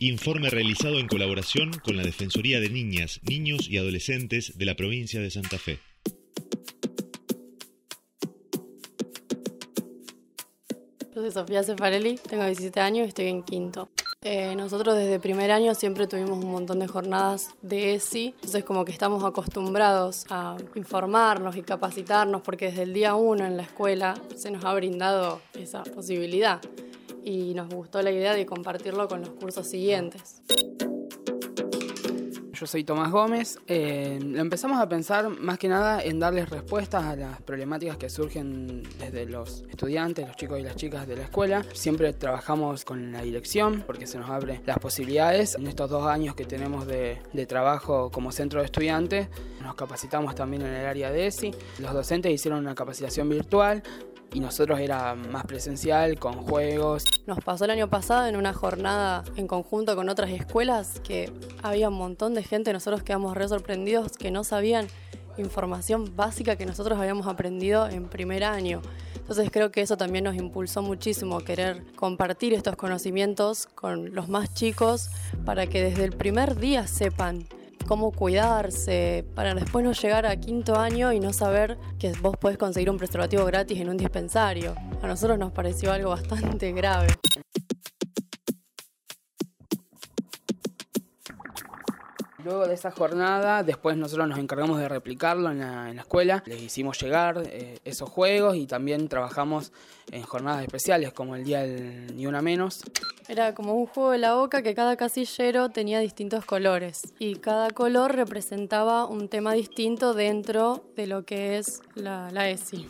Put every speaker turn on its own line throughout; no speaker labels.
Informe realizado en colaboración con la Defensoría de Niñas, Niños y Adolescentes de la provincia de Santa Fe.
Yo soy Sofía Cefarelli, tengo 17 años y estoy en quinto. Eh, nosotros desde primer año siempre tuvimos un montón de jornadas de ESI, entonces como que estamos acostumbrados a informarnos y capacitarnos porque desde el día uno en la escuela se nos ha brindado esa posibilidad y nos gustó la idea de compartirlo con los cursos siguientes.
Yo soy Tomás Gómez. Eh, lo empezamos a pensar más que nada en darles respuestas a las problemáticas que surgen desde los estudiantes, los chicos y las chicas de la escuela. Siempre trabajamos con la dirección porque se nos abre las posibilidades. En estos dos años que tenemos de, de trabajo como centro de estudiantes, nos capacitamos también en el área de ESI. Los docentes hicieron una capacitación virtual y nosotros era más presencial, con juegos.
Nos pasó el año pasado en una jornada en conjunto con otras escuelas que había un montón de gente, nosotros quedamos re sorprendidos que no sabían información básica que nosotros habíamos aprendido en primer año. Entonces creo que eso también nos impulsó muchísimo querer compartir estos conocimientos con los más chicos para que desde el primer día sepan cómo cuidarse, para después no llegar a quinto año y no saber que vos podés conseguir un preservativo gratis en un dispensario. A nosotros nos pareció algo bastante grave.
Luego de esa jornada, después nosotros nos encargamos de replicarlo en la, escuela. Les hicimos llegar eh, esos juegos y también trabajamos en jornadas especiales como el Día del Ni Una Menos.
Era como un juego de la boca que cada casillero tenía distintos colores y cada color representaba un tema distinto dentro de lo que es la, la ESI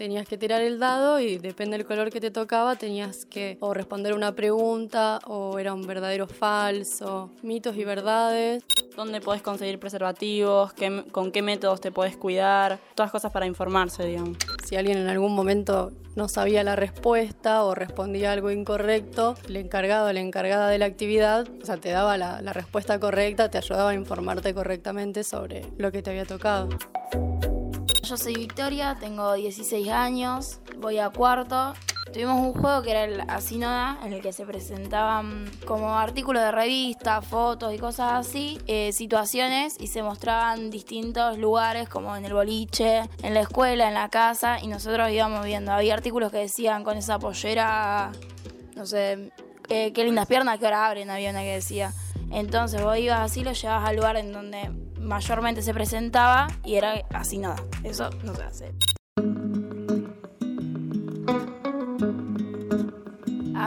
tenías que tirar el dado y depende del color que te tocaba, tenías que o responder una pregunta o era un verdadero falso, mitos y verdades.
¿Dónde podés conseguir preservativos? ¿Con qué métodos te podés cuidar? Todas cosas para informarse, digamos.
Si alguien en algún momento no sabía la respuesta o respondía algo incorrecto, el encargado o la encargada de la actividad, o sea, te daba la, la respuesta correcta, te ayudaba a informarte correctamente sobre lo que te había tocado.
Yo soy Victoria, tengo 16 años, voy a cuarto. Tuvimos un juego que era el Asinoda, en el que se presentaban como artículos de revista, fotos y cosas así, eh, situaciones y se mostraban distintos lugares como en el boliche, en la escuela, en la casa y nosotros íbamos viendo. Había artículos que decían con esa pollera, no sé, eh, qué lindas piernas, que ahora abren, había una que decía. Entonces vos ibas así, lo llevabas al lugar en donde mayormente se presentaba y era así nada. Eso no se hace.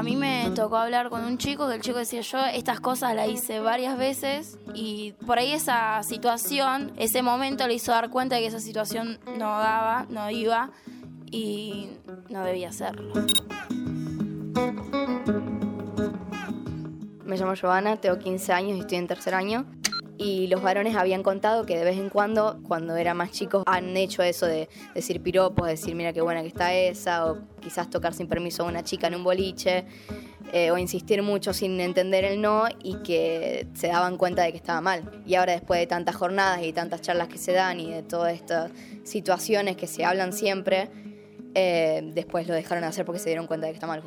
A mí me tocó hablar con un chico que el chico decía yo estas cosas las hice varias veces y por ahí esa situación, ese momento le hizo dar cuenta de que esa situación no daba, no iba y no debía hacerlo.
Me llamo Giovanna, tengo 15 años y estoy en tercer año y los varones habían contado que de vez en cuando, cuando eran más chicos, han hecho eso de decir piropos, decir mira qué buena que está esa, o quizás tocar sin permiso a una chica en un boliche, eh, o insistir mucho sin entender el no y que se daban cuenta de que estaba mal. Y ahora después de tantas jornadas y tantas charlas que se dan y de todas estas situaciones que se hablan siempre, eh, después lo dejaron de hacer porque se dieron cuenta de que está mal.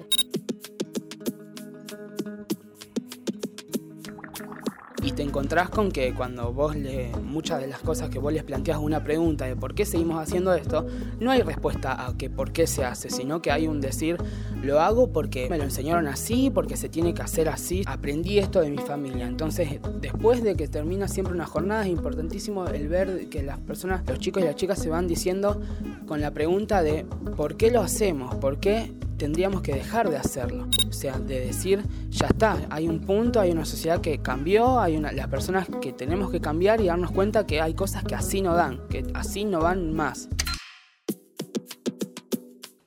Te encontrás con que cuando vos le, muchas de las cosas que vos les planteas una pregunta de por qué seguimos haciendo esto, no hay respuesta a que por qué se hace, sino que hay un decir, lo hago porque me lo enseñaron así, porque se tiene que hacer así, aprendí esto de mi familia. Entonces, después de que termina siempre una jornada, es importantísimo el ver que las personas, los chicos y las chicas se van diciendo con la pregunta de por qué lo hacemos, por qué tendríamos que dejar de hacerlo. O sea, de decir, ya está, hay un punto, hay una sociedad que cambió, hay las personas que tenemos que cambiar y darnos cuenta que hay cosas que así no dan, que así no van más.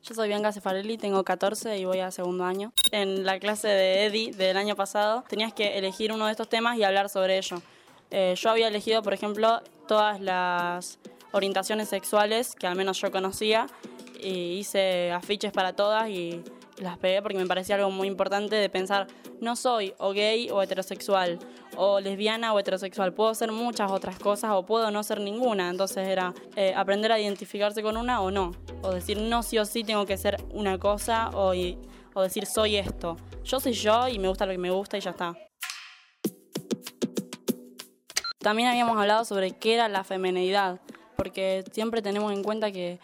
Yo soy Bianca Cefarelli, tengo 14 y voy a segundo año. En la clase de Eddie del año pasado tenías que elegir uno de estos temas y hablar sobre ello. Eh, yo había elegido, por ejemplo, todas las orientaciones sexuales que al menos yo conocía y hice afiches para todas y las pegué porque me parecía algo muy importante de pensar, no soy o gay o heterosexual, o lesbiana o heterosexual, puedo ser muchas otras cosas o puedo no ser ninguna, entonces era eh, aprender a identificarse con una o no, o decir no sí o sí tengo que ser una cosa o, o decir soy esto, yo soy yo y me gusta lo que me gusta y ya está. También habíamos hablado sobre qué era la femenidad, porque siempre tenemos en cuenta que,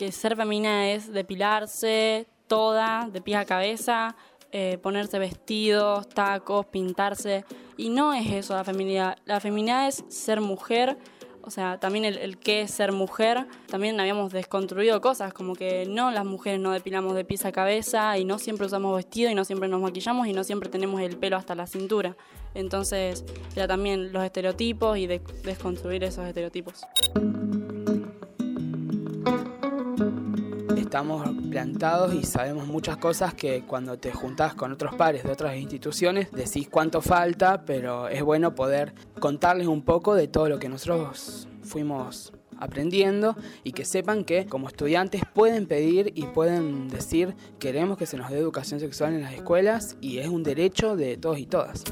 que ser femenina es depilarse toda, de pie a cabeza, eh, ponerse vestidos, tacos, pintarse. Y no es eso la feminidad. La feminidad es ser mujer, o sea, también el, el qué es ser mujer. También habíamos desconstruido cosas, como que no, las mujeres no depilamos de pies a cabeza y no siempre usamos vestido y no siempre nos maquillamos y no siempre tenemos el pelo hasta la cintura. Entonces, era también los estereotipos y de, desconstruir esos estereotipos.
Estamos plantados y sabemos muchas cosas que cuando te juntás con otros pares de otras instituciones decís cuánto falta, pero es bueno poder contarles un poco de todo lo que nosotros fuimos aprendiendo y que sepan que como estudiantes pueden pedir y pueden decir queremos que se nos dé educación sexual en las escuelas y es un derecho de todos y todas.